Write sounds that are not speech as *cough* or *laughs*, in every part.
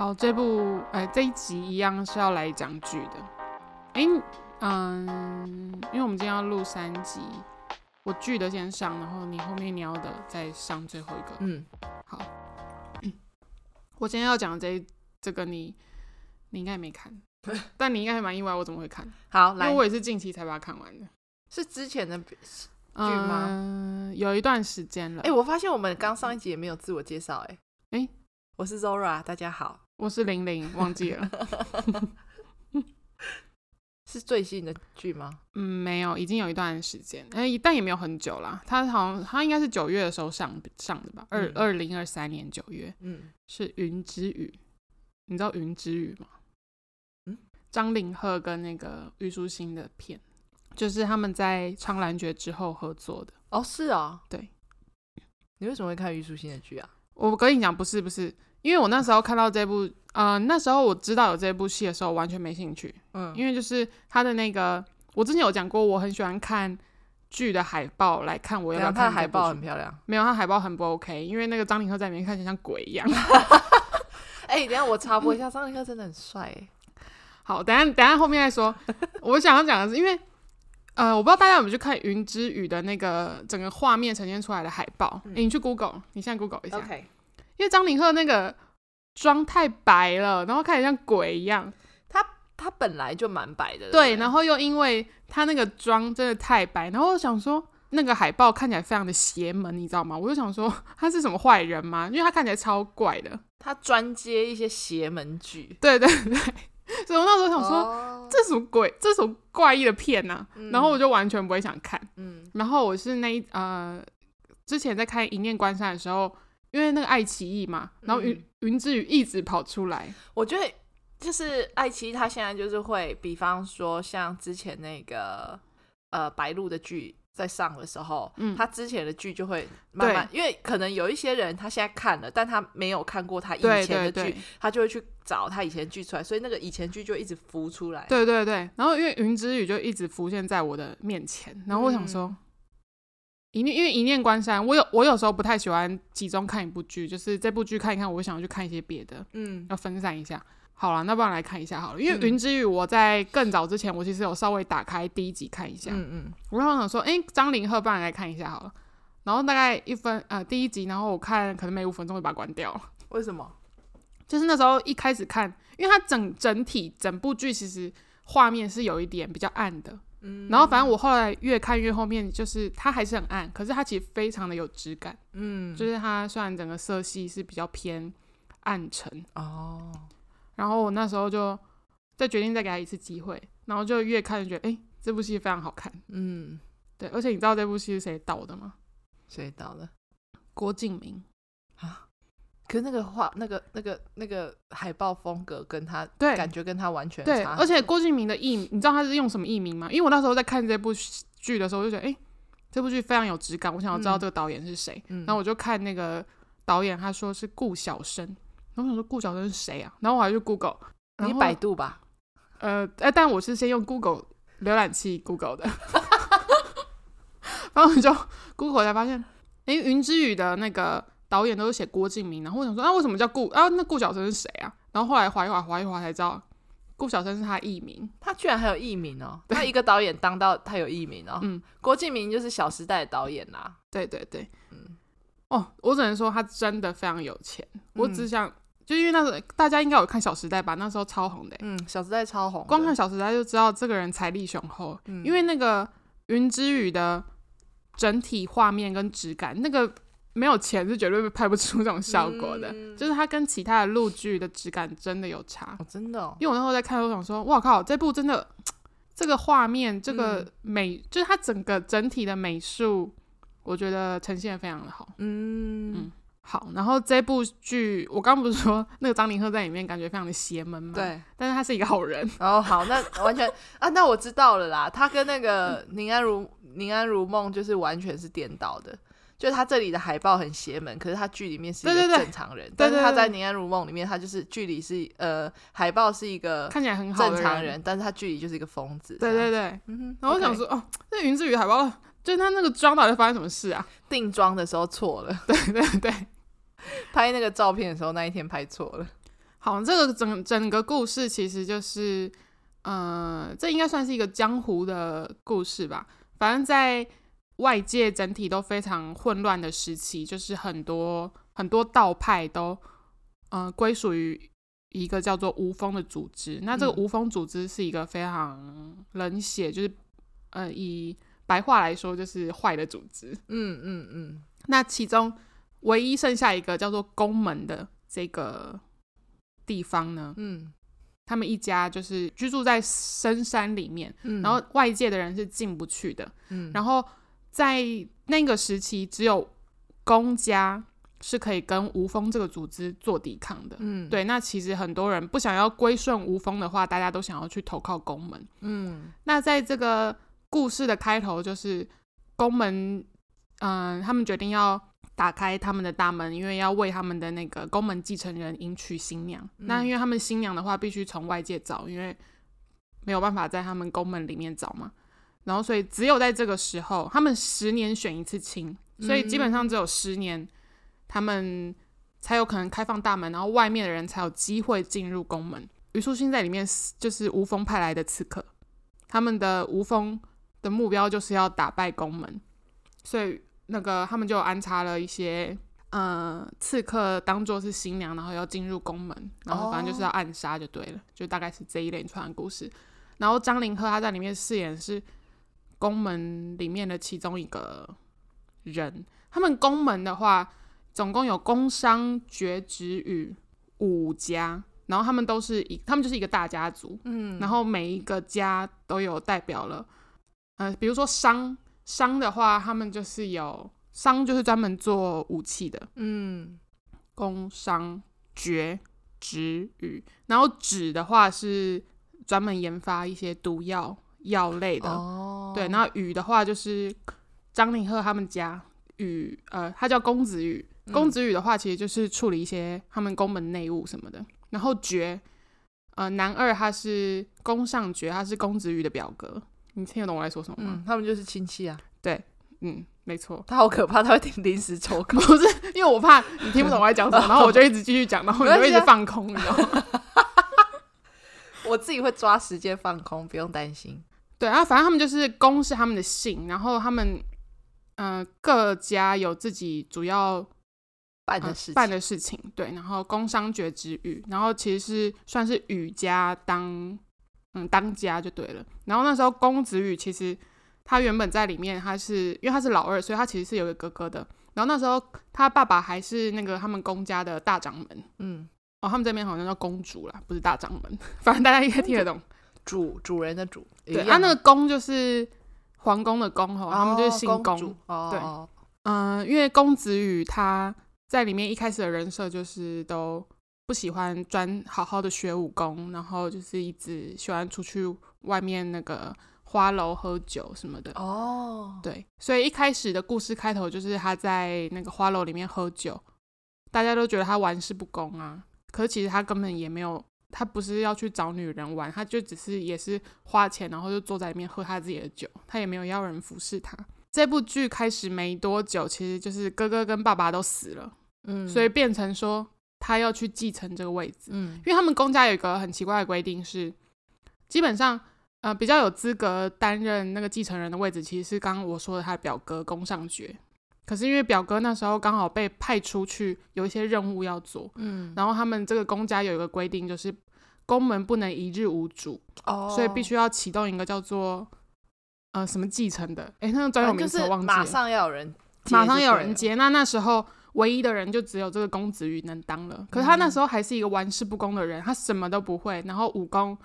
好，这部哎、欸、这一集一样是要来讲剧的。哎、欸，嗯，因为我们今天要录三集，我剧的先上，然后你后面你要的再上最后一个。嗯，好。我今天要讲的这这个你你应该没看，*laughs* 但你应该还蛮意外，我怎么会看？好，来，因为我也是近期才把它看完的。是之前的剧吗？嗯，有一段时间了。哎、欸，我发现我们刚上一集也没有自我介绍。哎，哎，我是 Zora，大家好。我是玲玲，忘记了。*laughs* 是最新的剧吗？*laughs* 嗯，没有，已经有一段时间，哎，但也没有很久啦。它好像它应该是九月的时候上上的吧？二二零二三年九月。嗯，是《云之羽》，你知道《云之羽》吗？嗯，张凌赫跟那个虞书欣的片，就是他们在《苍兰诀》之后合作的。哦，是啊，对。你为什么会看虞书欣的剧啊？我跟你讲，不是不是。因为我那时候看到这部，呃，那时候我知道有这部戏的时候，完全没兴趣。嗯，因为就是他的那个，我之前有讲过，我很喜欢看剧的海报来看我要不要看。他海报很漂亮。没有，他海报很不 OK，因为那个张凌赫在里面看起来像鬼一样。*laughs* 哎、欸，等下我插播一下，张凌赫真的很帅哎。*laughs* 好，等下等下后面再说。我想要讲的是，因为呃，我不知道大家有没有去看《云之羽》的那个整个画面呈现出来的海报。哎、嗯欸，你去 Google，你现在 Google 一下。OK。因为张凌赫那个妆太白了，然后看起来像鬼一样。他他本来就蛮白的，对。然后又因为他那个妆真的太白，然后我想说那个海报看起来非常的邪门，你知道吗？我就想说 *laughs* 他是什么坏人吗？因为他看起来超怪的。他专接一些邪门剧，对对对。所以我那时候想说，哦、这什么鬼？这什么怪异的片呐、啊？嗯、然后我就完全不会想看。嗯。然后我是那一呃，之前在看《一念关山》的时候。因为那个爱奇艺嘛，然后云云之羽一直跑出来。我觉得就是爱奇艺，它现在就是会，比方说像之前那个呃白鹿的剧在上的时候，嗯，他之前的剧就会慢慢，因为可能有一些人他现在看了，但他没有看过他以前的剧，对对对，他就会去找他以前剧出来，所以那个以前剧就一直浮出来。对对对，然后因为云之羽就一直浮现在我的面前，然后我想说。嗯一念，因为一念关山，我有我有时候不太喜欢集中看一部剧，就是这部剧看一看，我想要去看一些别的，嗯，要分散一下。好了，那不然来看一下好了，因为《云之羽》我在更早之前，我其实有稍微打开第一集看一下，嗯嗯，然后想说，哎、欸，张凌赫，不然来看一下好了。然后大概一分呃第一集，然后我看可能每五分钟就把它关掉了。为什么？就是那时候一开始看，因为它整整体整部剧其实画面是有一点比较暗的。嗯，然后反正我后来越看越后面，就是它还是很暗，可是它其实非常的有质感。嗯，就是它虽然整个色系是比较偏暗沉哦，然后我那时候就再决定再给他一次机会，然后就越看就觉得，哎，这部戏非常好看。嗯，对，而且你知道这部戏是谁导的吗？谁导的？郭敬明啊。可是那个画、那个、那个、那个海报风格跟他，对，感觉跟他完全对。而且郭敬明的艺名，你知道他是用什么艺名吗？因为我那时候在看这部剧的时候，我就觉得，哎、欸，这部剧非常有质感，我想要知道这个导演是谁。嗯、然后我就看那个导演，他说是顾晓生。然后我想说顾晓生是谁啊？然后我还去 Google，你百度吧。呃，哎，但我是先用 Google 浏览器 Google 的。*laughs* 然后我就 Google 才发现，哎、欸，云之羽的那个。导演都是写郭敬明，然后我想说，啊，为什么叫顾啊？那顾晓生是谁啊？然后后来划一划，划一划才知道，顾晓生是他艺名。他居然还有艺名哦！对他一个导演当到他有艺名哦。嗯，郭敬明就是《小时代》的导演啦。对对对，嗯，哦，我只能说他真的非常有钱。嗯、我只想，就因为那时候大家应该有看《小时代》吧？那时候超红的。嗯，《小时代》超红，光看《小时代》就知道这个人财力雄厚。嗯，因为那个《云之羽》的整体画面跟质感，那个。没有钱是绝对拍不出这种效果的，嗯、就是它跟其他的陆剧的质感真的有差，哦、真的、哦。因为我那时候在看，我想说，哇靠，这部真的，*tsk* 这个画面，这个美，嗯、就是它整个整体的美术，我觉得呈现的非常的好。嗯嗯，好。然后这部剧，我刚不是说那个张凌赫在里面感觉非常的邪门吗？对，但是他是一个好人。哦，好，那完全 *laughs* 啊，那我知道了啦。他跟那个宁安如宁安如梦就是完全是颠倒的。就是他这里的海报很邪门，可是他剧里面是一个正常人。但是他在《宁安如梦》里面，他就是剧里是呃海报是一个看起来很好正常人，但是他剧里就是一个疯子。对对对，嗯。然后我想说，Okay 哦，那云之羽海报就是他那个妆到底发生什么事啊？*laughs* 定妆的时候错了。*laughs* 对对对，*laughs* 拍那个照片的时候那一天拍错了。好，这个整整个故事其实就是，呃，这应该算是一个江湖的故事吧。反正，在外界整体都非常混乱的时期，就是很多很多道派都，呃，归属于一个叫做无风的组织。那这个无风组织是一个非常冷血，就是，呃，以白话来说，就是坏的组织。嗯嗯嗯。那其中唯一剩下一个叫做宫门的这个。地方呢，嗯，他们一家就是居住在深山里面，嗯，然后外界的人是进不去的，嗯，然后在那个时期，只有公家是可以跟吴风这个组织做抵抗的，嗯，对。那其实很多人不想要归顺吴风的话，大家都想要去投靠宫门，嗯。那在这个故事的开头，就是宫门，嗯、呃，他们决定要。打开他们的大门，因为要为他们的那个宫门继承人迎娶新娘。嗯、那因为他们新娘的话，必须从外界找，因为没有办法在他们宫门里面找嘛。然后，所以只有在这个时候，他们十年选一次亲，所以基本上只有十年，他们才有可能开放大门，然后外面的人才有机会进入宫门。虞书欣在里面就是吴峰派来的刺客，他们的吴峰的目标就是要打败宫门，所以。那个他们就安插了一些呃刺客，当做是新娘，然后要进入宫门，然后反正就是要暗杀就对了，oh. 就大概是这一连串的故事。然后张凌赫他在里面饰演是宫门里面的其中一个人。他们宫门的话，总共有宫商角徵羽五家，然后他们都是一，他们就是一个大家族。嗯，然后每一个家都有代表了，呃，比如说商。商的话，他们就是有商，就是专门做武器的。嗯，宫商角徵羽，然后征的话是专门研发一些毒药药类的。哦，对，然后雨的话就是张凌赫他们家雨，呃，他叫公子羽。公子羽的话，其实就是处理一些他们宫门内务什么的。然后爵，呃，男二他是宫上爵，他是公子羽的表哥。你听得懂我在说什么吗？嗯，他们就是亲戚啊。对，嗯，没错。他好可怕，他会听临时抽 *laughs* 空。不是，因为我怕你听不懂我在讲什么，*laughs* 然后我就一直继续讲，然后你就一直放空，你知道吗？*laughs* 我自己会抓时间放空，不用担心。对啊，反正他们就是公是他们的姓，然后他们嗯、呃、各家有自己主要办的事、呃、办的事情。对，然后工商角之羽，然后其实是算是羽家当。嗯，当家就对了。然后那时候公子羽其实他原本在里面，他是因为他是老二，所以他其实是有个哥哥的。然后那时候他爸爸还是那个他们公家的大掌门。嗯，哦，他们这边好像叫公主啦，不是大掌门。*laughs* 反正大家应该听得懂，主主人的主。对，他、啊、那个宫就是皇宫的宫哈，他们就是姓公。哦，对，嗯、呃，因为公子羽他在里面一开始的人设就是都。不喜欢专好好的学武功，然后就是一直喜欢出去外面那个花楼喝酒什么的。哦，对，所以一开始的故事开头就是他在那个花楼里面喝酒，大家都觉得他玩世不恭啊。可是其实他根本也没有，他不是要去找女人玩，他就只是也是花钱，然后就坐在里面喝他自己的酒，他也没有要人服侍他。这部剧开始没多久，其实就是哥哥跟爸爸都死了，嗯，所以变成说。他要去继承这个位置，嗯，因为他们公家有一个很奇怪的规定是，基本上，呃，比较有资格担任那个继承人的位置，其实是刚刚我说的他的表哥宫上角。可是因为表哥那时候刚好被派出去，有一些任务要做，嗯，然后他们这个公家有一个规定，就是宫门不能一日无主，哦，所以必须要启动一个叫做呃什么继承的，哎，那个专有名词我忘记了，马上要有人，马上要有人接，那那时候。唯一的人就只有这个公子羽能当了，可是他那时候还是一个玩世不恭的人，他什么都不会，然后武功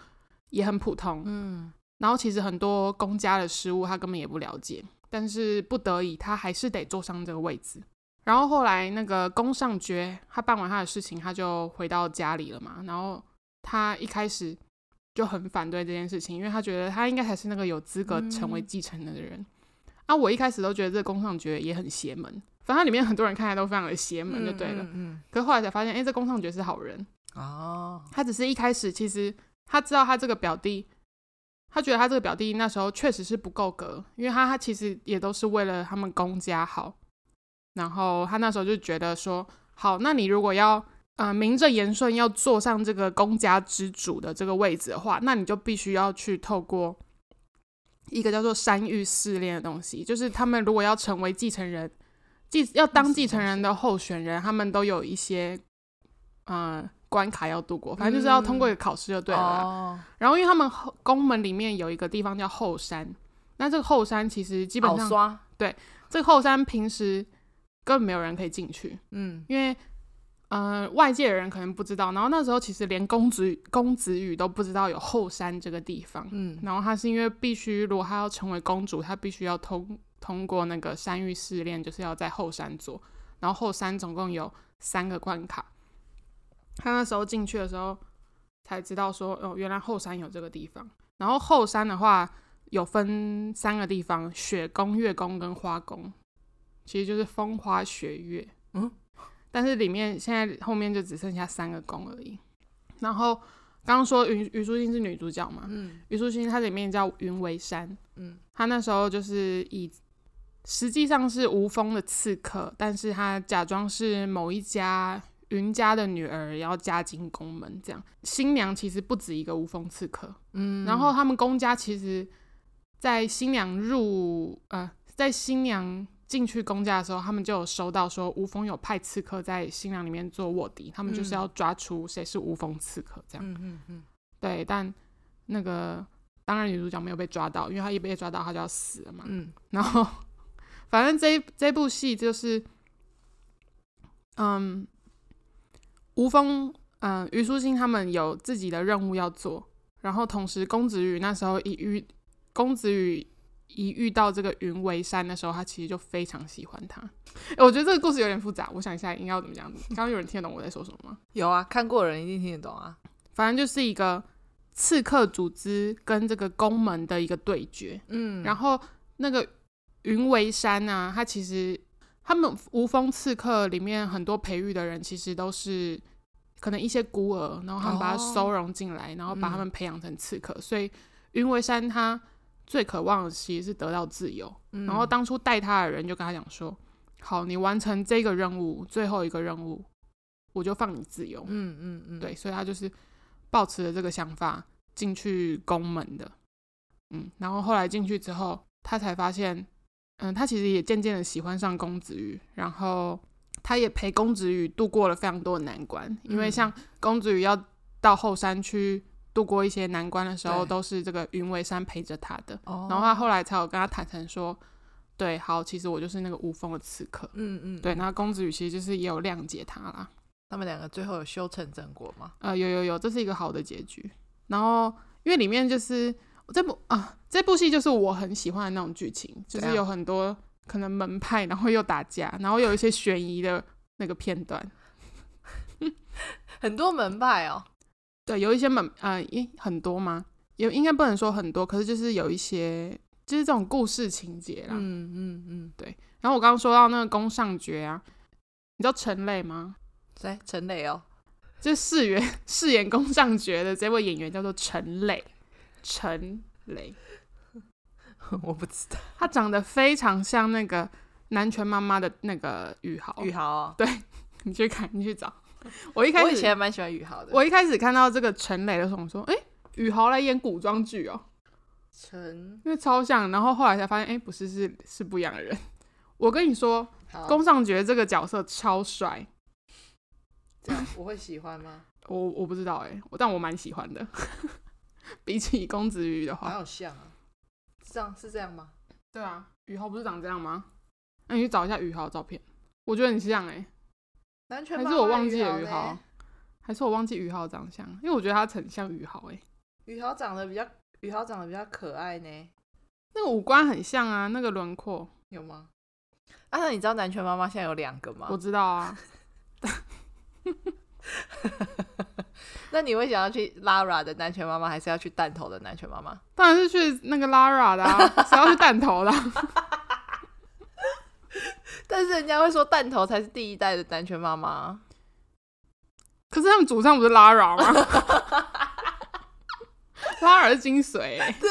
也很普通，嗯，然后其实很多公家的事务他根本也不了解，但是不得已他还是得坐上这个位置。然后后来那个宫上角他办完他的事情，他就回到家里了嘛，然后他一开始就很反对这件事情，因为他觉得他应该才是那个有资格成为继承人的人。啊，我一开始都觉得这个宫上角也很邪门。反正它里面很多人看起来都非常的邪门，就对了。嗯，嗯，嗯，可是后来才发现，哎、欸，这宫上角是好人哦。他只是一开始其实他知道他这个表弟，他觉得他这个表弟那时候确实是不够格，因为他他其实也都是为了他们公家好。然后他那时候就觉得说，好，那你如果要呃名正言顺要坐上这个公家之主的这个位置的话，那你就必须要去透过一个叫做山域试炼的东西，就是他们如果要成为继承人，继要当继承人的候选人，他们都有一些呃关卡要度过，反正就是要通过一个考试就对了。嗯哦、然后因为他们后宫门里面有一个地方叫后山，那这个后山其实基本上对这个后山平时。根本没有人可以进去，嗯，因为，呃，外界的人可能不知道。然后那时候其实连公子公子羽都不知道有后山这个地方，嗯，然后他是因为必须，如果他要成为公主，他必须要通通过那个山域试炼，就是要在后山做。然后后山总共有三个关卡，他那时候进去的时候才知道说，哦，原来后山有这个地方。然后后山的话有分三个地方：雪宫、月宫跟花宫。其实就是风花雪月，嗯，但是里面现在后面就只剩下三个宫而已。然后刚刚说虞虞书欣是女主角嘛，嗯，虞书欣她里面叫云为山，嗯，她那时候就是以实际上是无风的刺客，但是她假装是某一家云家的女儿，要嫁进宫门这样。新娘其实不止一个无风刺客，嗯，然后他们公家其实，在新娘入呃，在新娘。进去公家的时候，他们就有收到说无风有派刺客在新娘里面做卧底，他们就是要抓出谁是无风刺客这样。嗯嗯嗯。对，但那个当然女主角没有被抓到，因为她一被抓到，她就要死了嘛。嗯。然后，反正这这部戏就是，嗯，吴峰，嗯，虞书欣他们有自己的任务要做，然后同时公子羽那时候一遇公子羽。一遇到这个云为山的时候，他其实就非常喜欢他。*laughs* 哎，我觉得这个故事有点复杂，我想一下应该要怎么讲。刚刚有人听得懂我在说什么吗？有啊，看过的人一定听得懂啊。反正就是一个刺客组织跟这个宫门的一个对决。嗯，然后那个云为山呢，他其实他们无风刺客里面很多培育的人，其实都是可能一些孤儿，然后他们把他收容进来，哦，然后把他们培养成刺客。嗯，所以云为山他。最渴望的其实是得到自由，嗯、然后当初带他的人就跟他讲说：“好，你完成这个任务，最后一个任务，我就放你自由。”嗯嗯嗯，对，所以他就是抱持了这个想法进去宫门的。嗯，然后后来进去之后，他才发现，嗯，他其实也渐渐的喜欢上公子羽，然后他也陪公子羽度过了非常多的难关，嗯、因为像公子羽要到后山去。度过一些难关的时候，都是这个云为山陪着他的。然后他后来才有跟他坦诚说：“对，好，其实我就是那个无风的刺客。”嗯嗯，对。那公子羽其实就是也有谅解他啦。他们两个最后有修成正果吗？呃，有有有，这是一个好的结局。然后因为里面就是这部啊，这部戏就是我很喜欢的那种剧情，就是有很多可能门派，然后又打架，然后有一些悬疑的那个片段，*laughs* 很多门派哦。对，有一些门，呃，应很多吗？有应该不能说很多，可是就是有一些，就是这种故事情节啦。嗯嗯嗯，对。然后我刚刚说到那个宫上角啊，你知道陈磊吗？谁？陈磊哦，就是饰演 *laughs* 饰演宫上角的这位演员叫做陈磊。陈雷，*laughs* 我不知道。他长得非常像那个南拳妈妈的那个宇豪。宇豪哦，对，你去看，你去找。我一开始我以前蛮喜欢宇豪的。我一开始看到这个陈雷的时候，我说：“哎、欸，宇豪来演古装剧哦。”陈，因为超像。然后后来才发现，哎、欸，不是，是是不一样的人。我跟你说，宫上角这个角色超帅。这样我会喜欢吗？*laughs* 我我不知道哎、欸，但我蛮喜欢的。*laughs* *laughs* 比起公子羽的话，好像啊。这样是这样吗？对啊，宇豪不是长这样吗？那你去找一下宇豪的照片，我觉得很像哎、欸。妈妈还是我忘记了宇豪，还是我忘记宇豪长相，因为我觉得他很像宇豪哎。宇豪长得比较，宇豪长得比较可爱呢。那个五官很像啊，那个轮廓有吗？啊，那你知道南拳妈妈现在有两个吗？我知道啊。*laughs* 那你会想要去 Lara 的南拳妈妈，还是要去弹头的南拳妈妈？当然是去那个 Lara 的啊，谁要去弹头的？*laughs* 但是人家会说弹头才是第一代的南拳妈妈，可是他们主唱不是拉拉吗？*laughs* *laughs* 拉尔是精髓，欸，对，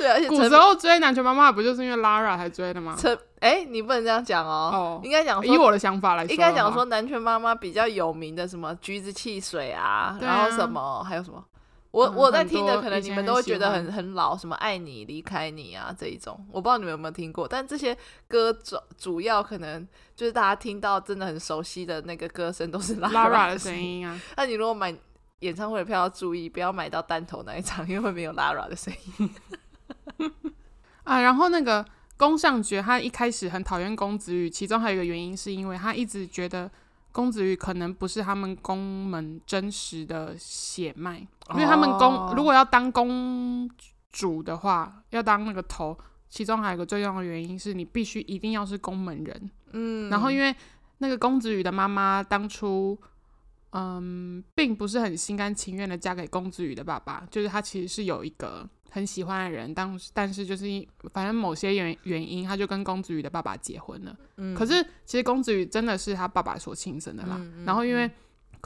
对，而且古时候追南拳妈妈不就是因为 Lara 才追的吗？陈哎、欸，你不能这样讲哦。哦，应该讲说，以我的想法来说，应该讲说南拳妈妈比较有名的什么橘子汽水啊，啊然后什么还有什么。我我在听的，可能你们都会觉得很很老，什么爱你离开你啊这一种，我不知道你们有没有听过。但这些歌主主要可能就是大家听到真的很熟悉的那个歌声，都是 Lara 的声音啊。那你如果买演唱会的票，要注意不要买到单头那一场，因为会没有 Lara 的声音。*laughs* 啊，然后那个宫尚觉他一开始很讨厌公子羽，其中还有一个原因是因为他一直觉得。公子羽可能不是他们宫门真实的血脉，因为他们公如果要当公主的话，要当那个头，其中还有一个最重要的原因是你必须一定要是宫门人。嗯，然后因为那个公子羽的妈妈当初，嗯，并不是很心甘情愿的嫁给公子羽的爸爸，就是他其实是有一个。很喜欢的人，但但是就是反正某些原原因，他就跟公子羽的爸爸结婚了。嗯，可是其实公子羽真的是他爸爸所亲生的啦。嗯嗯、然后因为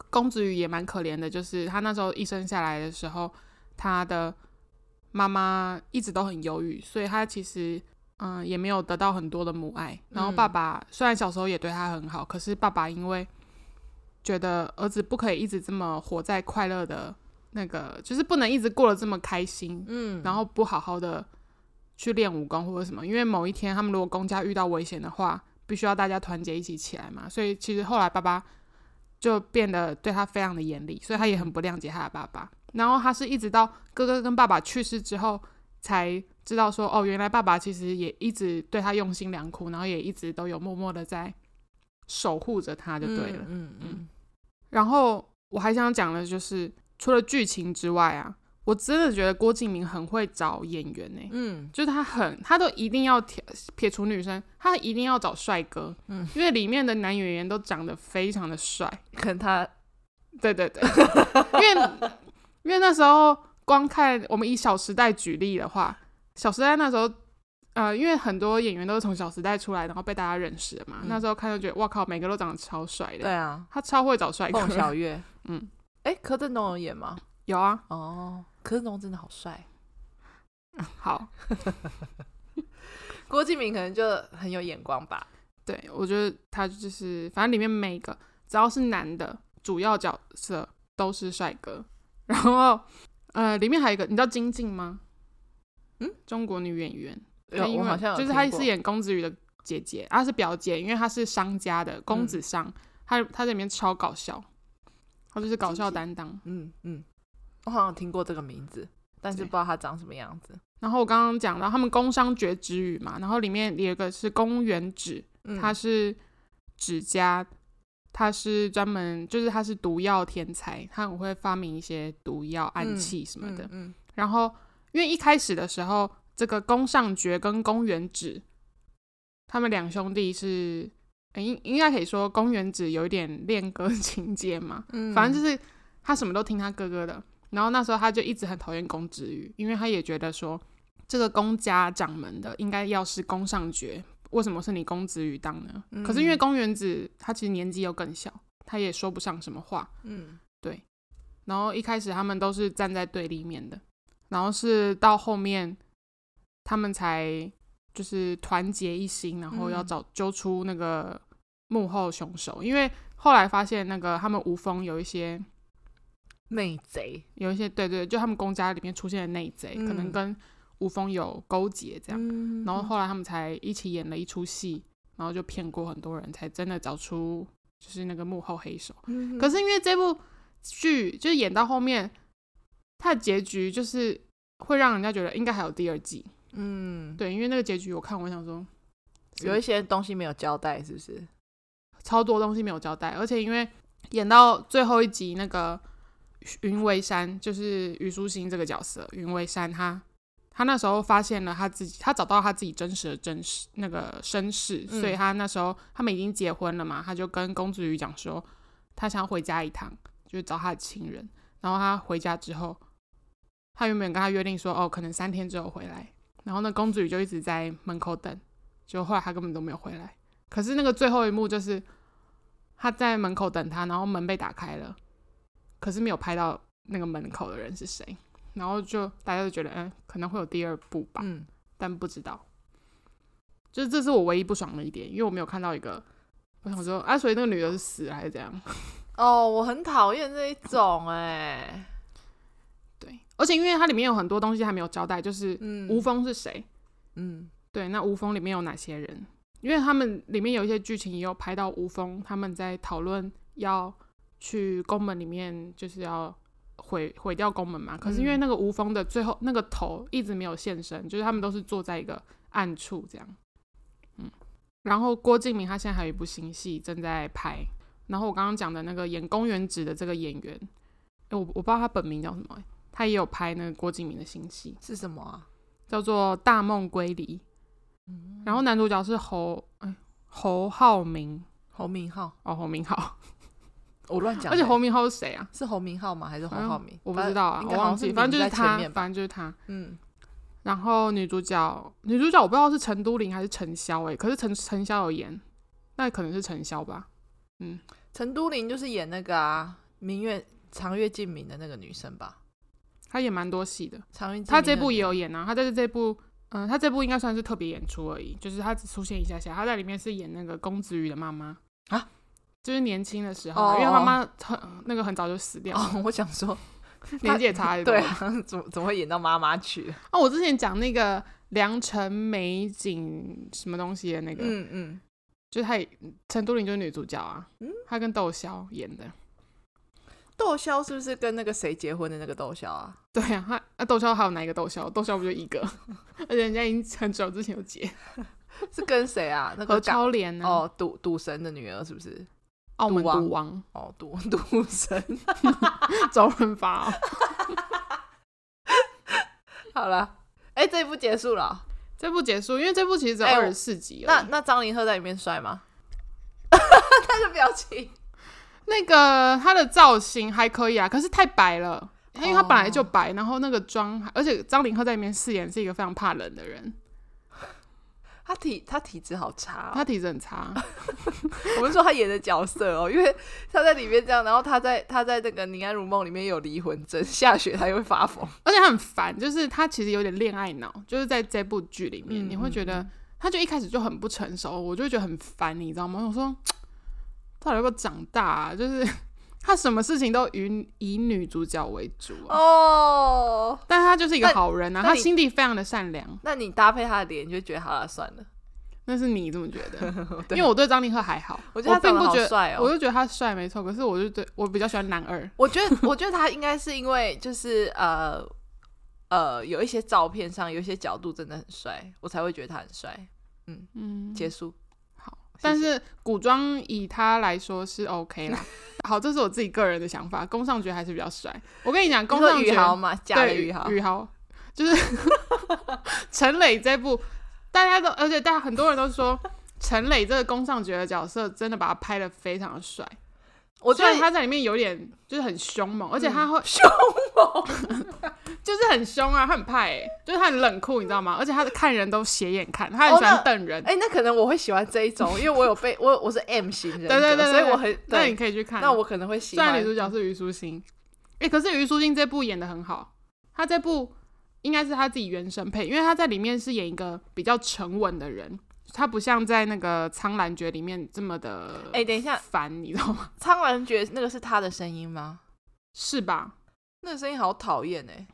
公子羽也蛮可怜的，就是他那时候一生下来的时候，他的妈妈一直都很忧郁，所以他其实嗯、呃、也没有得到很多的母爱。然后爸爸虽然小时候也对他很好，可是爸爸因为觉得儿子不可以一直这么活在快乐的。那个就是不能一直过得这么开心，嗯，然后不好好的去练武功或者什么，因为某一天他们如果公家遇到危险的话，必须要大家团结一起起来嘛。所以其实后来爸爸就变得对他非常的严厉，所以他也很不谅解他的爸爸。然后他是一直到哥哥跟爸爸去世之后，才知道说，哦，原来爸爸其实也一直对他用心良苦，然后也一直都有默默的在守护着他，就对了，嗯嗯，嗯。然后我还想讲的就是。除了剧情之外啊，我真的觉得郭敬明很会找演员呢、欸。嗯，就是他很，他都一定要撇撇除女生，他一定要找帅哥。嗯，因为里面的男演员都长得非常的帅。可能他，对对对，*laughs* 因为因为那时候光看我们以《小时代》举例的话，《小时代》那时候，呃，因为很多演员都是从《小时代》出来，然后被大家认识的嘛。嗯、那时候看就觉得，哇靠，每个都长得超帅的。对啊，他超会找帅哥。凤小岳，嗯。哎、欸，柯震东有演吗？有啊。哦，柯震东真的好帅。*laughs* 好，*laughs* 郭敬明可能就很有眼光吧。对，我觉得他就是，反正里面每个只要是男的主要角色都是帅哥。然后，呃，里面还有一个，你知道金靖吗？嗯，中国女演员。有，我好像就是她是演公子羽的姐姐，她是表姐，因为她是商家的公子商，她她在里面超搞笑。他就是搞笑担当，嗯嗯，我好像听过这个名字，但是不知道他长什么样子。然后我刚刚讲到他们工商角徵羽嘛，然后里面有一个是公园指，他是指甲，他是专门就是他是毒药天才，他很会发明一些毒药暗器什么的。嗯，嗯嗯，然后因为一开始的时候，这个宫上角跟公元指，他们两兄弟是。应应该可以说，公元子有一点恋歌 *laughs* 情节嘛，嗯，反正就是他什么都听他哥哥的。然后那时候他就一直很讨厌公子羽，因为他也觉得说，这个宫家掌门的应该要是宫上爵，为什么是你公子羽当呢？嗯，可是因为公元子他其实年纪又更小，他也说不上什么话，嗯，对。然后一开始他们都是站在对立面的，然后是到后面他们才。就是团结一心，然后要找揪出那个幕后凶手。嗯、因为后来发现那个他们吴风有一些内贼，有一些对对，就他们公家里面出现的内贼，嗯、可能跟吴峰有勾结这样。嗯、然后后来他们才一起演了一出戏，然后就骗过很多人，才真的找出就是那个幕后黑手。嗯、可是因为这部剧就是演到后面，它的结局就是会让人家觉得应该还有第二季。嗯，对，因为那个结局我看，我想说有一些东西没有交代，是不是？超多东西没有交代，而且因为演到最后一集，那个云为山就是虞书欣这个角色，云为山他他那时候发现了他自己，他找到他自己真实的真实那个身世，嗯、所以他那时候他们已经结婚了嘛，他就跟公子羽讲说，他想回家一趟，就是找他的亲人。然后他回家之后，他原本跟他约定说，哦，可能三天之后回来。然后那公子羽就一直在门口等，就后来他根本都没有回来。可是那个最后一幕就是他在门口等他，然后门被打开了，可是没有拍到那个门口的人是谁。然后就大家就觉得，嗯，可能会有第二部吧，嗯，但不知道。就是这是我唯一不爽的一点，因为我没有看到一个，我想说，啊，所以那个女的是死还是怎样？*laughs* 哦，我很讨厌这一种哎。对，而且因为它里面有很多东西还没有交代，就是吴峰是谁？嗯，对，那吴峰里面有哪些人？因为他们里面有一些剧情也有拍到吴峰他们在讨论要去宫门里面，就是要毁毁掉宫门嘛。可是因为那个吴峰的最后那个头一直没有现身，就是他们都是坐在一个暗处这样。嗯，然后郭敬明他现在还有一部新戏正在拍，然后我刚刚讲的那个演宫原直的这个演员，哎，我我不知道他本名叫什么，他也有拍那个郭敬明的新戏，是什么啊？叫做《大梦归离》，嗯，然后男主角是侯哎侯浩明，侯明浩哦，侯明浩，*laughs* 我乱讲，*laughs* 而且侯明浩是谁啊？是侯明浩吗？还是侯浩明？我不知道啊，我忘记，反正就是他，反正就是他，嗯。然后女主角，女主角我不知道是陈都灵还是陈潇哎，可是陈陈潇有演，那可能是陈潇吧。嗯，陈都灵就是演那个啊，明月长月烬明的那个女生吧。她演蛮多戏的，长月她这部也有演啊。她在这部，嗯，他这部应该算是特别演出而已，就是他只出现一下下。他在里面是演那个公子羽的妈妈啊，就是年轻的时候，哦、因为妈妈很那个很早就死掉了。哦、我想说。年纪也差对啊，怎么怎么会演到妈妈去？啊，我之前讲那个良辰美景什么东西的那个，嗯嗯，就是他陈都灵就是女主角啊，嗯，她跟窦骁演的。窦骁是不是跟那个谁结婚的那个窦骁啊？对啊，他啊窦骁还有哪一个窦骁？窦骁不就一个？*laughs* 而且人家已经很久之前有结，是跟谁啊？那个何超莲哦，赌赌神的女儿是不是？澳门赌王哦，赌 *laughs* 赌神，周润发。*laughs* 好了，哎，这部结束了，这部结束，因为这部其实只有二十四集了。那那张凌赫在里面帅吗？他的表情，那个他的造型还可以啊，可是太白了，因为他本来就白，然后那个妆，而且张凌赫在里面饰演是一个非常怕冷的人。他体他体质好差，他体质很差。*laughs* 我们说他演的角色哦，因为他在里面这样，然后他在他在那个《宁安如梦》里面有离魂针，下雪他又会发疯，而且他很烦，就是他其实有点恋爱脑，就是在这部剧里面，你会觉得他就一开始就很不成熟，我就会觉得很烦，你知道吗？我说到底要不要长大啊？*laughs* 就是。他什么事情都以以女主角为主哦，oh, 但他就是一个好人啊，他心地非常的善良。那你搭配他的脸，你就觉得好了，算了。那是你这么觉得，*laughs* 因为我对张凌赫还好，我觉得他长得好帅哦，我就觉得他帅没错。可是我就对我比较喜欢男二，我觉得我觉得他应该是因为就是呃呃有一些照片上有一些角度真的很帅，我才会觉得他很帅。嗯嗯，结束。但是古装以他来说是 OK 啦。*laughs* 好，这是我自己个人的想法。宫尚觉还是比较帅。我跟你讲，宫尚觉嘛，假的宇豪，宇豪就是 *laughs* 陈磊这部，大家都，而且大家很多人都说陈磊这个宫尚觉的角色真的把他拍的非常的帅。我觉得他在里面有点就是很凶猛，而且他会凶猛，*laughs* 就是很凶啊，他很怕哎，就是他很冷酷，你知道吗？而且他看人都斜眼看，他很喜欢瞪人。哎，那可能我会喜欢这一种，因为我有被我我是 M 型人，对对对，所以我很那你可以去看。那我可能会喜欢。虽然女主角是虞书欣，哎，可是虞书欣这部演的很好，她这部应该是她自己原声配，因为她在里面是演一个比较沉稳的人。他不像在那个《苍兰诀》里面这么的，哎，等一下，烦，你知道吗？*laughs*《苍兰诀》那个是他的声音吗？是吧？那个声音好讨厌哎！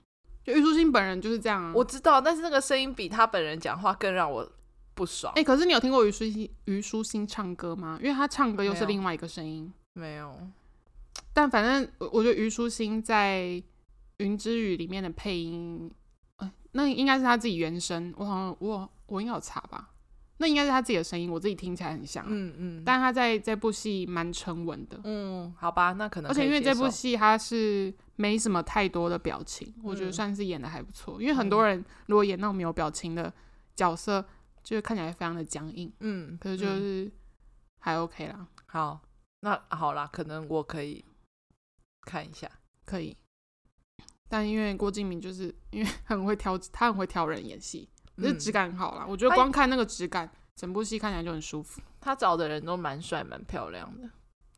就虞书欣本人就是这样啊。我知道，但是那个声音比他本人讲话更让我不爽。哎，可是你有听过虞书欣虞书欣唱歌吗？因为他唱歌又是另外一个声音。没有。但反正我我觉得虞书欣在《云之羽》里面的配音，哎，那应该是他自己原声。我好像我我应该有查吧。那应该是他自己的声音，我自己听起来很像，嗯嗯，但他在这部戏蛮沉稳的，嗯，好吧，那可能可，而且因为这部戏他是没什么太多的表情，嗯、我觉得算是演的还不错。因为很多人如果演那种没有表情的角色，就是看起来非常的僵硬，嗯，可是就是还 OK 啦。好，那好啦，可能我可以看一下，可以。但因为郭敬明就是因为很会挑，他很会挑人演戏。这质感很好啦，我觉得光看那个质感，整部戏看起来就很舒服。他找的人都蛮帅、蛮漂亮的，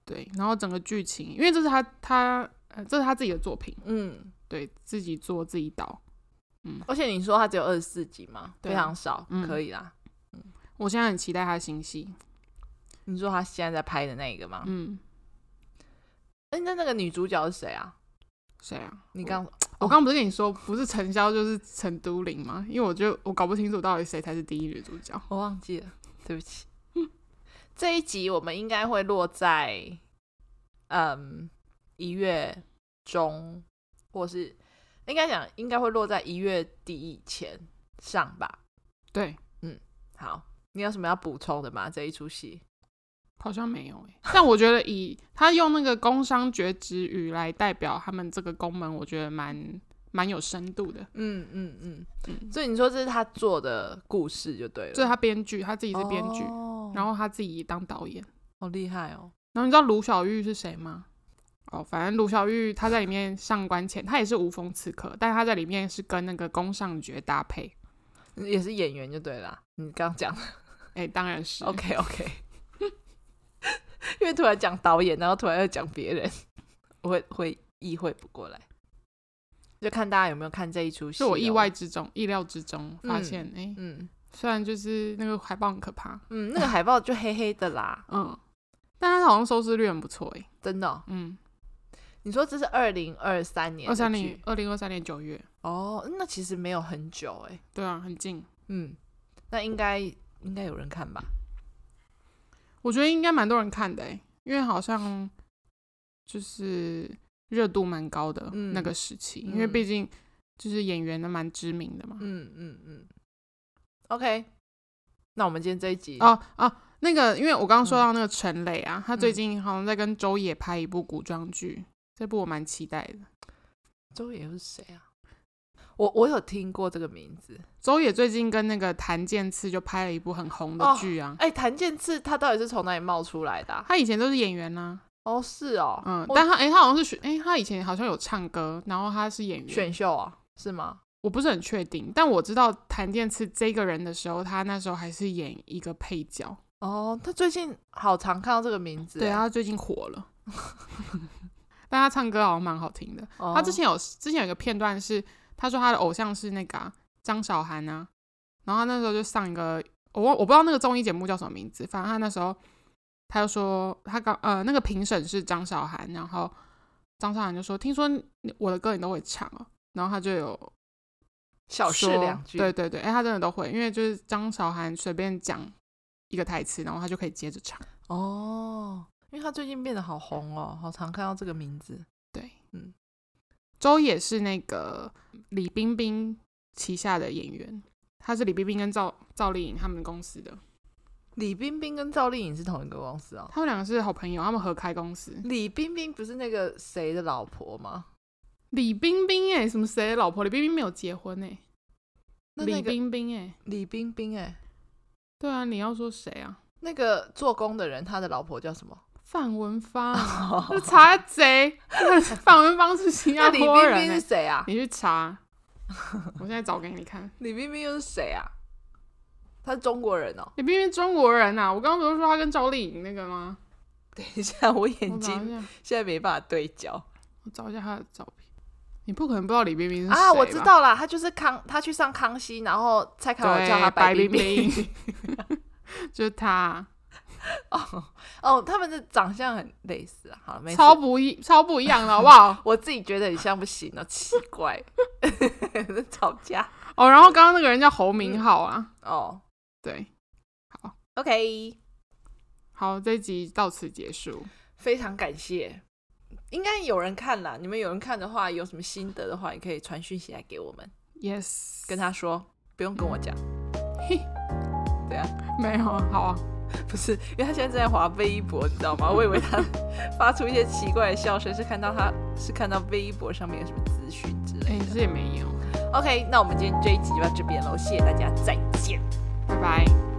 对。然后整个剧情，因为这是他他呃，这是他自己的作品，嗯，对自己做自己导。嗯，而且你说他只有二十四集嘛，对啊、非常少，嗯、可以啦。嗯，我现在很期待他的新戏。你说他现在在拍的那个吗？嗯。哎、欸，那那个女主角是谁啊？谁啊？你刚我刚、哦、不是跟你说不是陈潇就是陈都灵吗？因为我觉得我搞不清楚到底谁才是第一女主角。我忘记了，对不起。这一集我们应该会落在嗯一月中，或是应该讲应该会落在一月底以前上吧。对，嗯，好，你有什么要补充的吗？这一出戏好像没有诶、欸，但我觉得以他用那个工商绝子语来代表他们这个宫门，我觉得蛮蛮有深度的。嗯嗯嗯嗯，所以你说这是他做的故事就对了，这是他编剧，他自己是编剧。哦然后他自己当导演，好厉害哦！然后你知道卢小玉是谁吗？哦，反正卢小玉她在里面上官浅，她也是无风刺客，但是她在里面是跟那个宫尚角搭配，也是演员就对了。你刚刚讲的，哎，当然是。OK OK，因为突然讲导演，然后突然又讲别人，我 *laughs* 会会意会不过来，就看大家有没有看这一出戏。是我意外之中、意料之中发现，哎、嗯，嗯。虽然就是那个海报很可怕，嗯，那个海报就黑黑的啦，*laughs* 嗯，但它好像收视率很不错哎，真的、哦，嗯，你说这是二零二三年，二三年，二零二三年九月，哦，那其实没有很久哎，对啊，很近，嗯，那应该应该有人看吧？我觉得应该蛮多人看的诶，因为好像就是热度蛮高的那个时期，嗯、因为毕竟就是演员都蛮知名的嘛，嗯嗯嗯。嗯 OK，那我们今天这一集哦哦，那个，因为我刚刚说到那个陈磊啊，嗯、他最近好像在跟周也拍一部古装剧，这部我蛮期待的。周也是谁啊？我我有听过这个名字。周也最近跟那个檀健次就拍了一部很红的剧啊。哎、哦，檀健次他到底是从哪里冒出来的、啊？他以前都是演员呢、啊。哦，是哦，嗯，但他哎、欸，他好像是选哎、欸，他以前好像有唱歌，然后他是演员。选秀啊？是吗？我不是很确定，但我知道檀健次这个人的时候，他那时候还是演一个配角。哦，他最近好常看到这个名字。对，他最近火了，*laughs* 但他唱歌好像蛮好听的。哦、他之前有之前有一个片段是，他说他的偶像是那个啊、张韶涵啊，然后他那时候就上一个我我不知道那个综艺节目叫什么名字，反正他那时候他就说他刚呃那个评审是张韶涵，然后张韶涵就说听说我的歌你都会唱哦，然后他就有。小事两句，对对对，哎，他真的都会，因为就是张韶涵随便讲一个台词，然后他就可以接着唱。哦，因为他最近变得好红哦，好常看到这个名字。周也是那个李冰冰旗下的演员，他是李冰冰跟赵赵丽颖他们公司的。李冰冰跟赵丽颖是同一个公司哦，他们两个是好朋友，他们合开公司。李冰冰不是那个谁的老婆吗？李冰冰哎，什么谁的老婆？李冰冰没有结婚哎。那那个、李冰冰哎，李冰冰哎，对啊，你要说谁啊？那个做工的人，他的老婆叫什么？范文芳。*laughs* 这查贼，*laughs* 范文芳是新加坡人。李冰冰是谁啊？你去查，我现在找给你看。李冰冰又是谁啊？他是中国人哦。李冰冰中国人啊？我刚刚不是说他跟赵丽颖那个吗？等一下，我眼睛现在没办法对焦。我找一下他的照片。你不可能不知道李冰冰是谁啊？我知道啦，他就是康，他去上康熙，然后蔡康永叫他白冰冰，*laughs* 就是他。*laughs* 哦哦，他们的长相很类似啊，好，没超不一，超不一样的好不好？*laughs* 我自己觉得很像不行了，奇怪，*laughs* 吵架。哦。然后刚刚那个人叫侯明浩啊，嗯、哦，对，好，OK，好，这集到此结束，非常感谢。应该有人看了，你们有人看的话，有什么心得的话，也可以传讯息来给我们。Yes，跟他说，不用跟我讲。嘿，对啊，没有，好啊，不是，因为他现在正在滑微博，你知道吗？我以为他 *laughs* 发出一些奇怪的笑声，是看到他是看到微博上面有什么资讯之类的。哎，这也没有。OK，那我们今天这一集就到这边喽，谢谢大家，再见，拜拜。